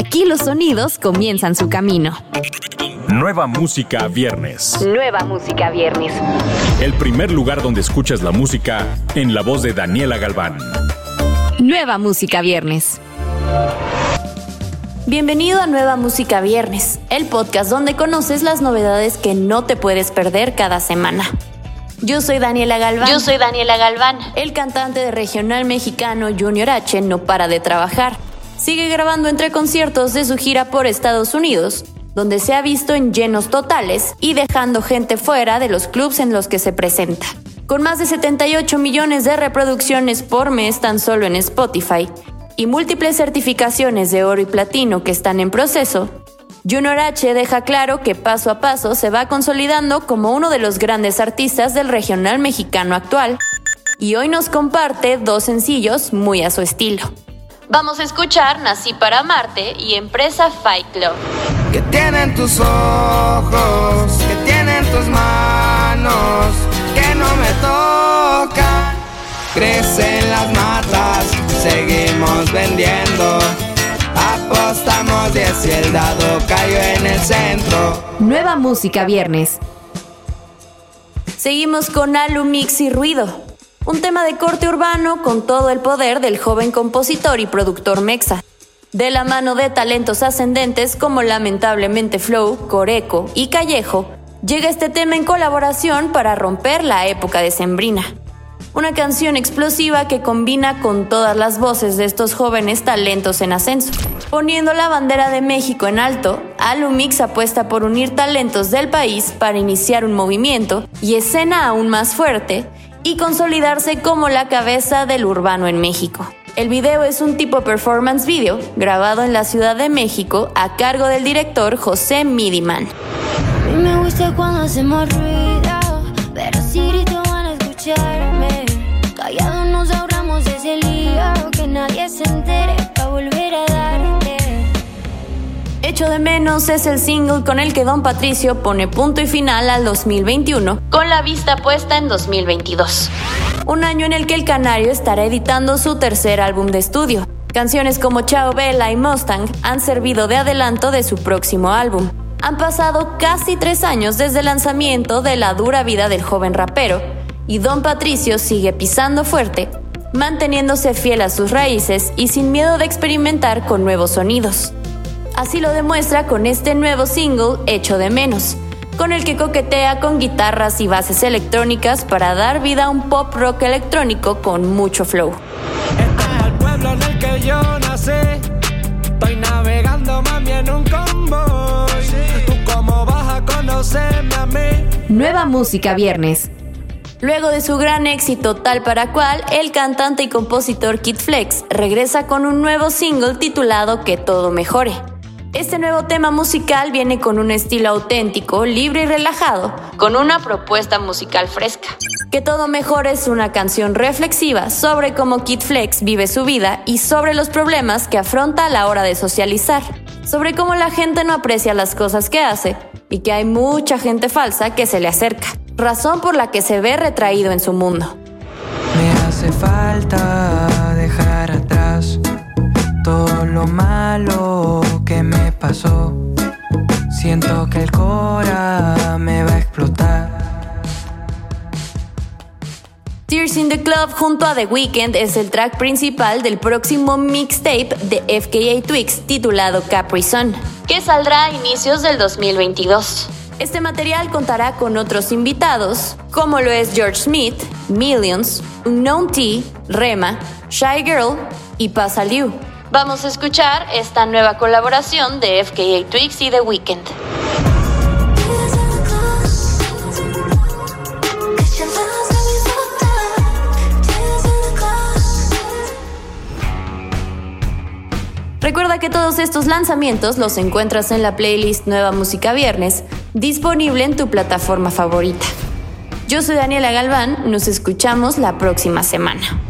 Aquí los sonidos comienzan su camino. Nueva música viernes. Nueva música viernes. El primer lugar donde escuchas la música en la voz de Daniela Galván. Nueva música viernes. Bienvenido a Nueva Música Viernes, el podcast donde conoces las novedades que no te puedes perder cada semana. Yo soy Daniela Galván. Yo soy Daniela Galván. El cantante de regional mexicano Junior H no para de trabajar. Sigue grabando entre conciertos de su gira por Estados Unidos, donde se ha visto en llenos totales y dejando gente fuera de los clubs en los que se presenta. Con más de 78 millones de reproducciones por mes tan solo en Spotify y múltiples certificaciones de oro y platino que están en proceso, Junior H deja claro que paso a paso se va consolidando como uno de los grandes artistas del regional mexicano actual, y hoy nos comparte dos sencillos muy a su estilo. Vamos a escuchar Nací para Marte y Empresa Fight Club. Que tienen tus ojos, que tienen tus manos, que no me tocan. Crecen las matas, seguimos vendiendo. Apostamos 10 y el dado cayó en el centro. Nueva música viernes. Seguimos con Alu Mix y Ruido, un tema de corte urbano con todo el poder del joven compositor y productor Mexa. De la mano de talentos ascendentes como lamentablemente Flow, Coreco y Callejo, llega este tema en colaboración para romper la época de Sembrina. Una canción explosiva que combina con todas las voces de estos jóvenes talentos en ascenso. Poniendo la bandera de México en alto, Alumix apuesta por unir talentos del país para iniciar un movimiento y escena aún más fuerte y consolidarse como la cabeza del urbano en México. El video es un tipo performance video grabado en la Ciudad de México a cargo del director José Midiman. Me gusta cuando hacemos pero si van a escucharme. Callados nos ahorramos ese que nadie se entere De menos es el single con el que Don Patricio pone punto y final al 2021, Con la vista puesta en 2022. un año en el que el canario estará editando su tercer álbum de estudio. Canciones como Chao Bella y Mustang han servido de adelanto de su próximo álbum. Han pasado casi tres años desde el lanzamiento de La dura vida del joven rapero, y Don Patricio sigue pisando fuerte, manteniéndose fiel a sus raíces y sin miedo de experimentar con nuevos sonidos. Así lo demuestra con este nuevo single Hecho de Menos, con el que coquetea con guitarras y bases electrónicas para dar vida a un pop rock electrónico con mucho flow. Este es el pueblo en el que yo nací. Estoy navegando mami en un convoy. ¿Tú cómo vas a conocerme a mí? Nueva música viernes. Luego de su gran éxito tal para cual, el cantante y compositor Kid Flex regresa con un nuevo single titulado Que todo mejore. Este nuevo tema musical viene con un estilo auténtico, libre y relajado. Con una propuesta musical fresca. Que todo mejore es una canción reflexiva sobre cómo Kid Flex vive su vida y sobre los problemas que afronta a la hora de socializar. Sobre cómo la gente no aprecia las cosas que hace y que hay mucha gente falsa que se le acerca. Razón por la que se ve retraído en su mundo. Me hace falta dejar atrás todo lo malo Siento que el cora me va a explotar. Tears in the Club junto a The Weeknd es el track principal del próximo mixtape de FKA Twigs titulado Capri Sun. Que saldrá a inicios del 2022. Este material contará con otros invitados, como lo es George Smith, Millions, Unknown T, Rema, Shy Girl y Pasa Liu. Vamos a escuchar esta nueva colaboración de FKA Twigs y The Weeknd. Recuerda que todos estos lanzamientos los encuentras en la playlist Nueva Música Viernes, disponible en tu plataforma favorita. Yo soy Daniela Galván, nos escuchamos la próxima semana.